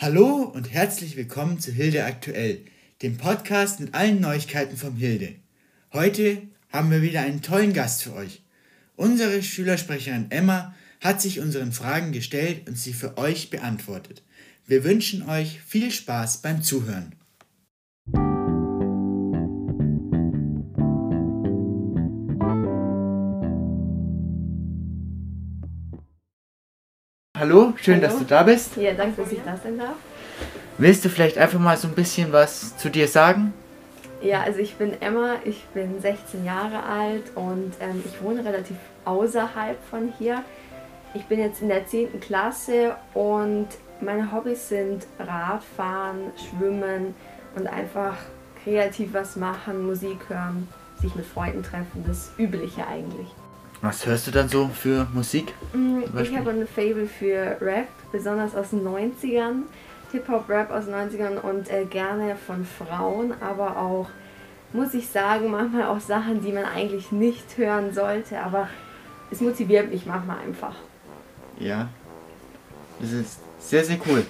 Hallo und herzlich willkommen zu Hilde Aktuell, dem Podcast mit allen Neuigkeiten vom Hilde. Heute haben wir wieder einen tollen Gast für euch. Unsere Schülersprecherin Emma hat sich unseren Fragen gestellt und sie für euch beantwortet. Wir wünschen euch viel Spaß beim Zuhören. Hallo, schön, Hallo. dass du da bist. Ja, danke, dass ich da sein darf. Willst du vielleicht einfach mal so ein bisschen was zu dir sagen? Ja, also ich bin Emma, ich bin 16 Jahre alt und ähm, ich wohne relativ außerhalb von hier. Ich bin jetzt in der 10. Klasse und meine Hobbys sind Radfahren, Schwimmen und einfach kreativ was machen, Musik hören, sich mit Freunden treffen, das Übliche eigentlich. Was hörst du dann so für Musik? Mm, Ich habe ein Fable für Rap, besonders aus den 90ern. Hip-Hop-Rap aus den 90ern und äh, gerne von Frauen, aber auch, muss ich sagen, manchmal auch Sachen, die man eigentlich nicht hören sollte, aber es motiviert mich manchmal einfach. Ja, das ist sehr, sehr cool.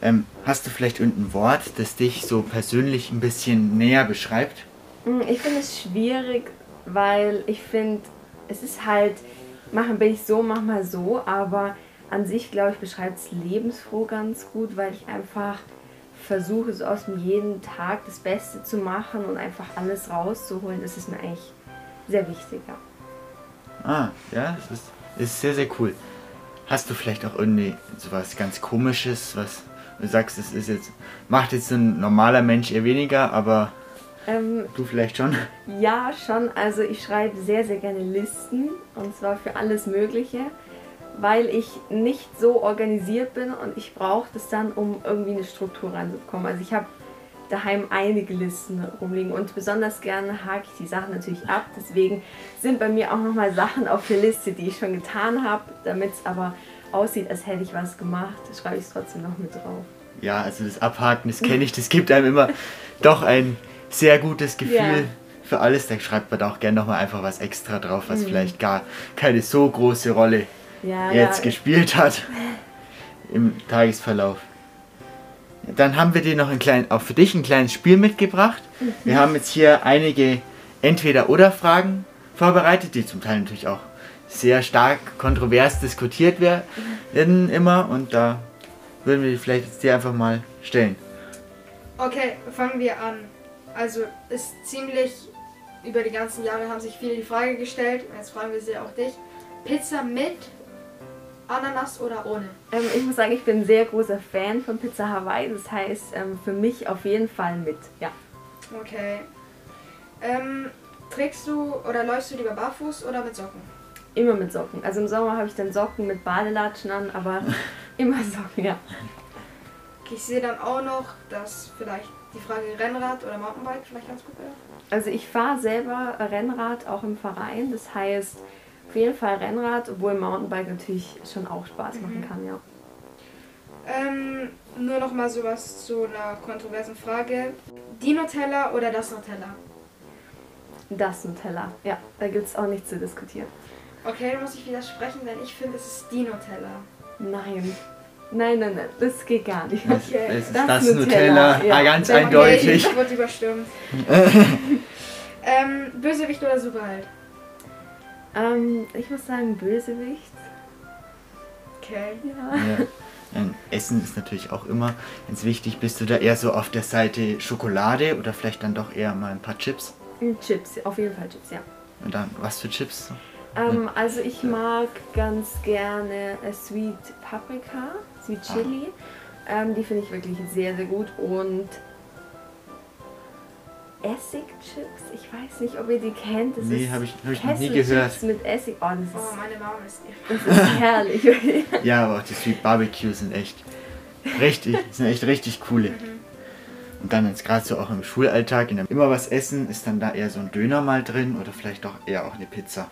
Ähm, hast du vielleicht irgendein Wort, das dich so persönlich ein bisschen näher beschreibt? Mm, Ich finde es schwierig, weil ich finde, es ist halt, manchmal bin ich so, manchmal so, aber an sich, glaube ich, beschreibt es lebensfroh ganz gut, weil ich einfach versuche, so aus dem jeden Tag das Beste zu machen und einfach alles rauszuholen. Das ist mir eigentlich sehr wichtig. Ja. Ah, ja, das ist, ist sehr, sehr cool. Hast du vielleicht auch irgendwie sowas ganz komisches, was du sagst, das ist jetzt, macht jetzt ein normaler Mensch eher weniger, aber Ähm, du vielleicht schon? ja, schon. Also ich schreibe sehr, sehr gerne Listen und zwar für alles Mögliche, weil ich nicht so organisiert bin und ich brauche das dann, um irgendwie eine Struktur reinzubekommen. Also ich habe daheim einige Listen rumliegen und besonders gerne hake ich die Sachen natürlich ab. Deswegen sind bei mir auch nochmal Sachen auf der Liste, die ich schon getan habe, damit es aber aussieht, als hätte ich was gemacht, schreibe ich es trotzdem noch mit drauf. Ja, also das Abhaken, das kenne ich, das gibt einem immer doch ein sehr gutes Gefühl Ja. für alles. Da schreibt man da auch gerne nochmal einfach was extra drauf, was Mhm. vielleicht gar keine so große Rolle Ja, jetzt ja. gespielt hat im Tagesverlauf. Dann haben wir dir noch ein klein, auch für dich ein kleines Spiel mitgebracht. Mhm. Wir haben jetzt hier einige Entweder-Oder-Fragen vorbereitet, die zum Teil natürlich auch sehr stark kontrovers diskutiert werden immer. Und da würden wir die vielleicht jetzt dir einfach mal stellen. Okay, fangen wir an. Also ist ziemlich über die ganzen Jahre haben sich viele die Frage gestellt. und Jetzt fragen wir sie auch dich. Pizza mit Ananas oder ohne? Ähm, ich muss sagen, ich bin ein sehr großer Fan von Pizza Hawaii. Das heißt, ähm, für mich auf jeden Fall mit. Ja. Okay. Ähm, trägst du oder läufst du lieber barfuß oder mit Socken? Immer mit Socken. Also im Sommer habe ich dann Socken mit Badelatschen an, aber immer Socken, ja. Okay, ich sehe dann auch noch, dass vielleicht die Frage Rennrad oder Mountainbike vielleicht ganz gut wäre. Also ich fahre selber Rennrad auch im Verein. Das heißt, auf jeden Fall Rennrad, obwohl Mountainbike natürlich schon auch Spaß machen Mhm. kann, ja. Ähm, nur noch mal sowas zu einer kontroversen Frage. Die Nutella oder das Nutella? Das Nutella, ja. Da gibt es auch nichts zu diskutieren. Okay, da muss ich widersprechen, denn ich finde, es ist die Nutella. Nein. Nein, nein, nein. Das geht gar nicht. Okay, es ist das das, Nutella, Nutella, ja. ah, ganz Okay, eindeutig. ich wurde überstimmt. ähm, Bösewicht oder Superheld? Ähm, ich muss sagen, Bösewicht. Okay. Ja. Ja. Essen ist natürlich auch immer ganz wichtig. Bist du da eher so auf der Seite Schokolade oder vielleicht dann doch eher mal ein paar Chips? Chips, auf jeden Fall Chips, ja. Und dann, was für Chips? Ähm, also ich mag ganz gerne äh, Sweet Paprika, Sweet Ah. Chili. Ähm, die finde ich wirklich sehr, sehr gut. Und Essigchips, ich weiß nicht, ob ihr die kennt. Das Nee, ist habe ich, hab ich noch nie gehört. mit Essig. Oh, Oh, das meine Mama ist ist, das ist herrlich. Ja, aber auch die Sweet Barbecue sind echt richtig, sind echt richtig coole. Und dann jetzt gerade so auch im Schulalltag, in dem immer was essen, ist dann da eher so ein Döner mal drin oder vielleicht doch eher auch eine Pizza.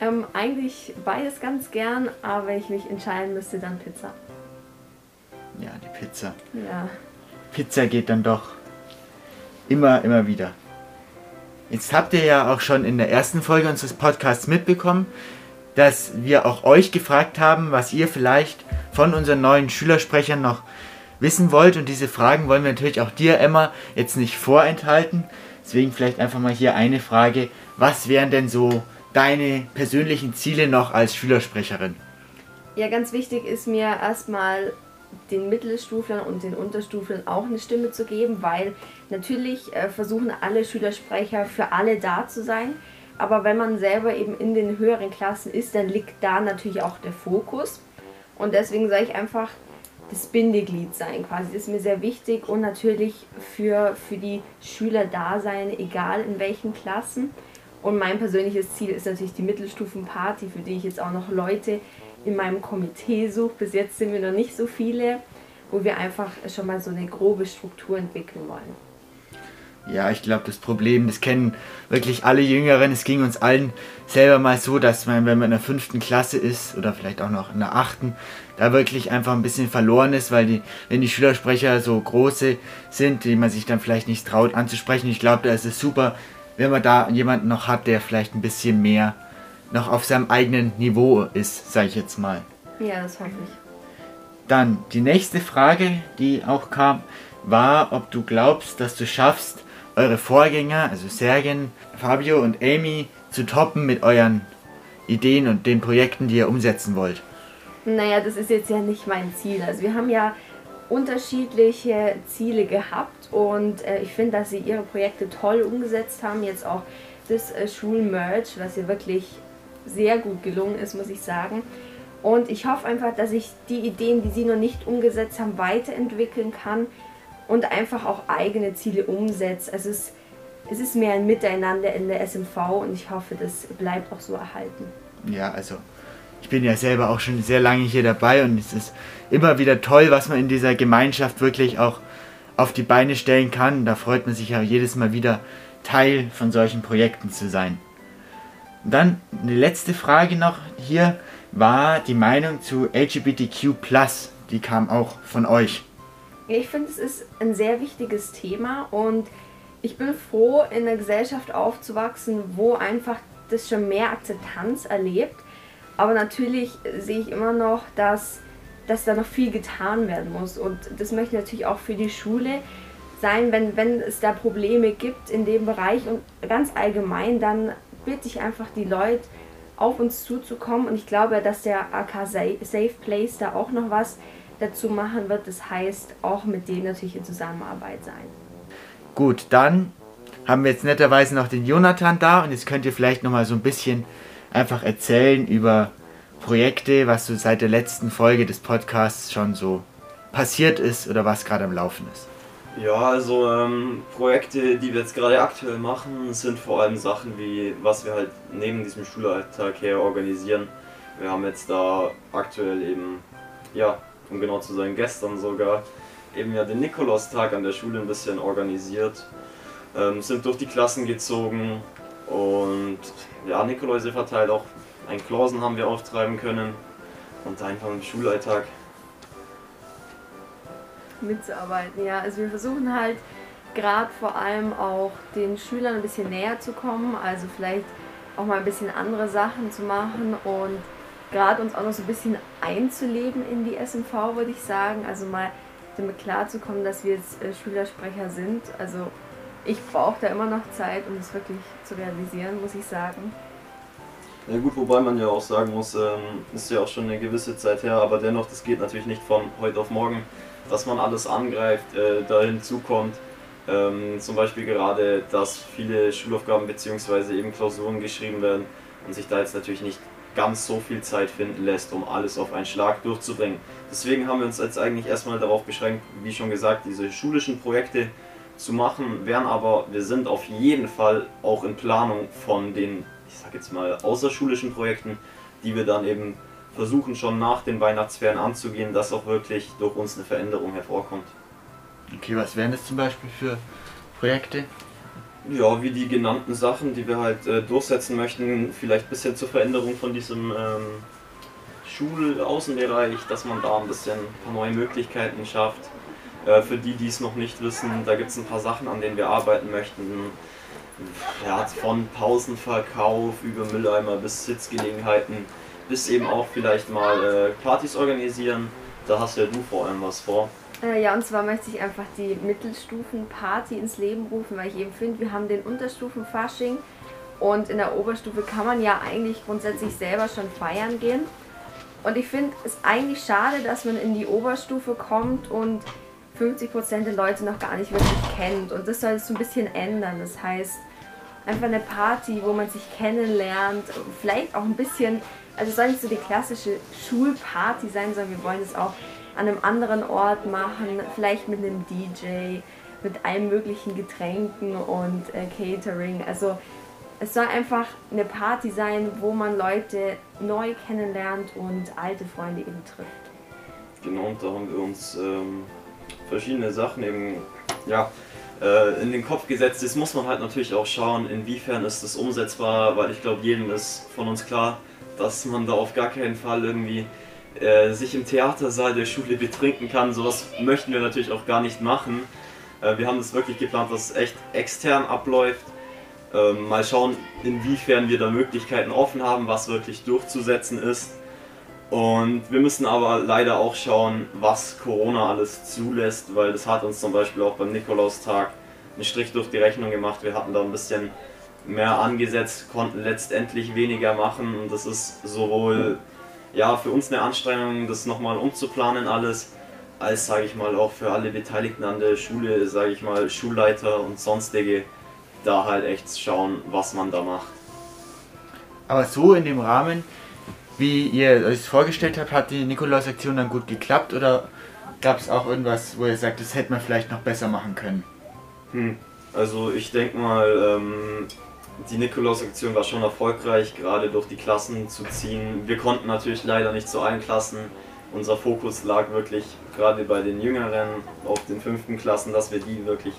ähm, eigentlich beides ganz gern, aber wenn ich mich entscheiden müsste, dann Pizza. Ja, die Pizza. Ja. Pizza geht dann doch immer, immer wieder. Jetzt habt ihr ja auch schon in der ersten Folge unseres Podcasts mitbekommen, dass wir auch euch gefragt haben, was ihr vielleicht von unseren neuen Schülersprechern noch wissen wollt. Und diese Fragen wollen wir natürlich auch dir, Emma, jetzt nicht vorenthalten. Deswegen vielleicht einfach mal hier eine Frage. Was wären denn so deine persönlichen Ziele noch als Schülersprecherin? Ja, ganz wichtig ist mir erstmal den Mittelstuflern und den Unterstuflern auch eine Stimme zu geben, weil natürlich äh, versuchen alle Schülersprecher für alle da zu sein. Aber wenn man selber eben in den höheren Klassen ist, dann liegt da natürlich auch der Fokus. Und deswegen sage ich einfach, das Bindeglied sein quasi. Ist mir sehr wichtig und natürlich für, für die Schüler da sein, egal in welchen Klassen. Und mein persönliches Ziel ist natürlich die Mittelstufenparty, für die ich jetzt auch noch Leute in meinem Komitee suche. Bis jetzt sind wir noch nicht so viele, wo wir einfach schon mal so eine grobe Struktur entwickeln wollen. Ja, ich glaube, das Problem, das kennen wirklich alle Jüngeren. Es ging uns allen selber mal so, dass man, wenn man in der fünften Klasse ist oder vielleicht auch noch in der achten, da wirklich einfach ein bisschen verloren ist, weil die, wenn die Schülersprecher so große sind, die man sich dann vielleicht nicht traut anzusprechen. Ich glaube, da ist es super, wenn man da jemanden noch hat, der vielleicht ein bisschen mehr noch auf seinem eigenen Niveau ist, sage ich jetzt mal. Ja, das hoffe ich. Dann die nächste Frage, die auch kam, war, ob du glaubst, dass du schaffst, eure Vorgänger, also Sergen, Fabio und Amy, zu toppen mit euren Ideen und den Projekten, die ihr umsetzen wollt? Naja, das ist jetzt ja nicht mein Ziel. Also wir haben ja unterschiedliche Ziele gehabt und äh, ich finde, dass sie ihre Projekte toll umgesetzt haben. Jetzt auch das äh, Schulmerch, was ja wirklich sehr gut gelungen ist, muss ich sagen. Und ich hoffe einfach, dass ich die Ideen, die sie noch nicht umgesetzt haben, weiterentwickeln kann und einfach auch eigene Ziele umsetzt. Also es, es ist mehr ein Miteinander in der SMV und ich hoffe, das bleibt auch so erhalten. Ja, also ich bin ja selber auch schon sehr lange hier dabei und es ist immer wieder toll, was man in dieser Gemeinschaft wirklich auch auf die Beine stellen kann. Da freut man sich ja jedes Mal wieder Teil von solchen Projekten zu sein. Dann eine letzte Frage noch hier war die Meinung zu LGBTQ+. Die kam auch von euch. Ich finde, es ist ein sehr wichtiges Thema und ich bin froh, in einer Gesellschaft aufzuwachsen, wo einfach das schon mehr Akzeptanz erlebt. Aber natürlich sehe ich immer noch, dass, dass da noch viel getan werden muss. Und das möchte ich natürlich auch für die Schule sein, wenn, wenn es da Probleme gibt in dem Bereich und ganz allgemein, dann bitte ich einfach die Leute auf uns zuzukommen. Und ich glaube, dass der AK Safe Place da auch noch was dazu machen wird. Das heißt, auch mit denen natürlich in Zusammenarbeit sein. Gut, dann haben wir jetzt netterweise noch den Jonathan da und jetzt könnt ihr vielleicht noch mal so ein bisschen einfach erzählen über Projekte, was so seit der letzten Folge des Podcasts schon so passiert ist oder was gerade am Laufen ist. Ja, also ähm, Projekte, die wir jetzt gerade aktuell machen, sind vor allem Sachen wie, was wir halt neben diesem Schulalltag her organisieren. Wir haben jetzt da aktuell eben, ja, um genau zu sein, gestern sogar, eben ja den Nikolaustag an der Schule ein bisschen organisiert. Ähm, sind durch die Klassen gezogen und ja, Nikoläuse verteilt, auch ein Klausen haben wir auftreiben können und einfach im Schulalltag mitzuarbeiten. Ja, also wir versuchen halt gerade vor allem auch den Schülern ein bisschen näher zu kommen, also vielleicht auch mal ein bisschen andere Sachen zu machen und gerade uns auch noch so ein bisschen einzuleben in die SMV, würde ich sagen. Also mal damit klarzukommen, dass wir jetzt äh, Schülersprecher sind. Also ich brauche da immer noch Zeit, um das wirklich zu realisieren, muss ich sagen. Ja gut, wobei man ja auch sagen muss, ähm, ist ja auch schon eine gewisse Zeit her, aber dennoch, das geht natürlich nicht von heute auf morgen dass man alles angreift, äh, da hinzukommt. Ähm, zum Beispiel gerade, dass viele Schulaufgaben bzw. eben Klausuren geschrieben werden und sich da jetzt natürlich nicht ganz so viel Zeit finden lässt, um alles auf einen Schlag durchzubringen. Deswegen haben wir uns jetzt eigentlich erstmal darauf beschränkt, wie schon gesagt, diese schulischen Projekte zu machen, wären aber, wir sind auf jeden Fall auch in Planung von den, ich sag jetzt mal, außerschulischen Projekten, die wir dann eben versuchen schon nach den Weihnachtsferien anzugehen, dass auch wirklich durch uns eine Veränderung hervorkommt. Okay, was wären das zum Beispiel für Projekte? Ja, wie die genannten Sachen, die wir halt äh, durchsetzen möchten, vielleicht ein bisschen zur Veränderung von diesem ähm, Schulaußenbereich, dass man da ein bisschen ein paar neue Möglichkeiten schafft. Äh, für die, die es noch nicht wissen, da gibt es ein paar Sachen, an denen wir arbeiten möchten. Ja, von Pausenverkauf über Mülleimer bis Sitzgelegenheiten bis eben auch vielleicht mal äh, Partys organisieren. Da hast ja du vor allem was vor. Äh, ja, und zwar möchte ich einfach die Mittelstufenparty ins Leben rufen, weil ich eben finde, wir haben den Unterstufenfasching und in der Oberstufe kann man ja eigentlich grundsätzlich selber schon feiern gehen. Und ich finde es eigentlich schade, dass man in die Oberstufe kommt und 50% der Leute noch gar nicht wirklich kennt. Und das soll es so ein bisschen ändern. Das heißt, einfach eine Party, wo man sich kennenlernt, vielleicht auch ein bisschen, also es soll nicht so die klassische Schulparty sein, sondern wir wollen es auch an einem anderen Ort machen, vielleicht mit einem DJ, mit allen möglichen Getränken und äh, Catering. Also es soll einfach eine Party sein, wo man Leute neu kennenlernt und alte Freunde eben trifft. Genau, und da haben wir uns ähm, verschiedene Sachen eben ja, äh, in den Kopf gesetzt. Jetzt muss man halt natürlich auch schauen, inwiefern ist das umsetzbar, weil ich glaube, jedem ist von uns klar, dass man da auf gar keinen Fall irgendwie äh, sich im Theatersaal der Schule betrinken kann. Sowas möchten wir natürlich auch gar nicht machen. Äh, wir haben das wirklich geplant, dass es echt extern abläuft. Ähm, mal schauen, inwiefern wir da Möglichkeiten offen haben, was wirklich durchzusetzen ist. Und wir müssen aber leider auch schauen, was Corona alles zulässt, weil das hat uns zum Beispiel auch beim Nikolaustag einen Strich durch die Rechnung gemacht. Wir hatten da ein bisschen mehr angesetzt, konnten letztendlich weniger machen und das ist sowohl ja, für uns eine Anstrengung, das nochmal umzuplanen alles, als sage ich mal auch für alle Beteiligten an der Schule, sage ich mal Schulleiter und sonstige, da halt echt schauen, was man da macht. Aber so in dem Rahmen wie ihr euch vorgestellt habt, hat die Nikolaus-Aktion dann gut geklappt oder gab es auch irgendwas, wo ihr sagt, das hätte man vielleicht noch besser machen können? Hm. Also ich denke mal, ähm, die Nikolaus-Aktion war schon erfolgreich, gerade durch die Klassen zu ziehen. Wir konnten natürlich leider nicht zu allen Klassen. Unser Fokus lag wirklich gerade bei den Jüngeren auf den fünften Klassen, dass wir die wirklich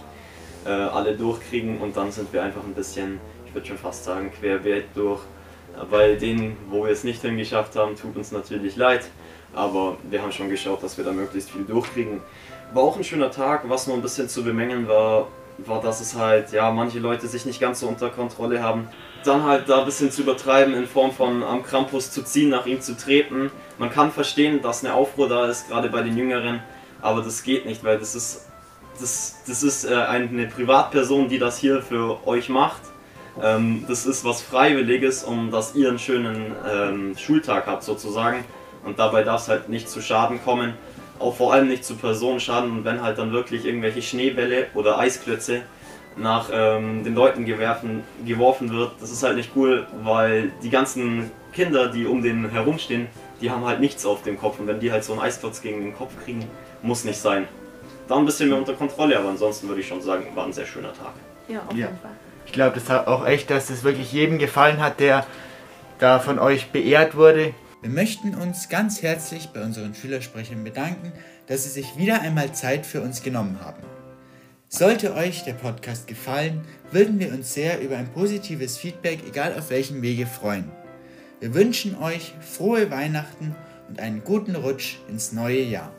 äh, alle durchkriegen und dann sind wir einfach ein bisschen, ich würde schon fast sagen, querbeet durch bei denen, wo wir es nicht hingeschafft haben, tut uns natürlich leid. Aber wir haben schon geschaut, dass wir da möglichst viel durchkriegen. War auch ein schöner Tag. Was nur ein bisschen zu bemängeln war, war, dass es halt, ja, manche Leute sich nicht ganz so unter Kontrolle haben. Dann halt da ein bisschen zu übertreiben in Form von am Krampus zu ziehen, nach ihm zu treten. Man kann verstehen, dass eine Aufruhr da ist, gerade bei den Jüngeren. Aber das geht nicht, weil das ist, das, das ist äh, eine Privatperson, die das hier für euch macht ähm, das ist was Freiwilliges, um dass ihr einen schönen ähm, Schultag habt sozusagen. Und dabei darf es halt nicht zu Schaden kommen. Auch vor allem nicht zu Personenschaden. Und wenn halt dann wirklich irgendwelche Schneebälle oder Eisklötze nach ähm, den Leuten gewerfen, geworfen wird, das ist halt nicht cool, weil die ganzen Kinder, die um den herumstehen, die haben halt nichts auf dem Kopf. Und wenn die halt so einen Eisklotz gegen den Kopf kriegen, muss nicht sein. Da ein bisschen mehr unter Kontrolle, aber ansonsten würde ich schon sagen, war ein sehr schöner Tag. Ja, auf ja. jeden Fall. Ich glaube das hat auch echt, dass es wirklich jedem gefallen hat, der da von euch beehrt wurde. Wir möchten uns ganz herzlich bei unseren Schülersprechern bedanken, dass sie sich wieder einmal Zeit für uns genommen haben. Sollte euch der Podcast gefallen, würden wir uns sehr über ein positives Feedback, egal auf welchem Wege, freuen. Wir wünschen euch frohe Weihnachten und einen guten Rutsch ins neue Jahr.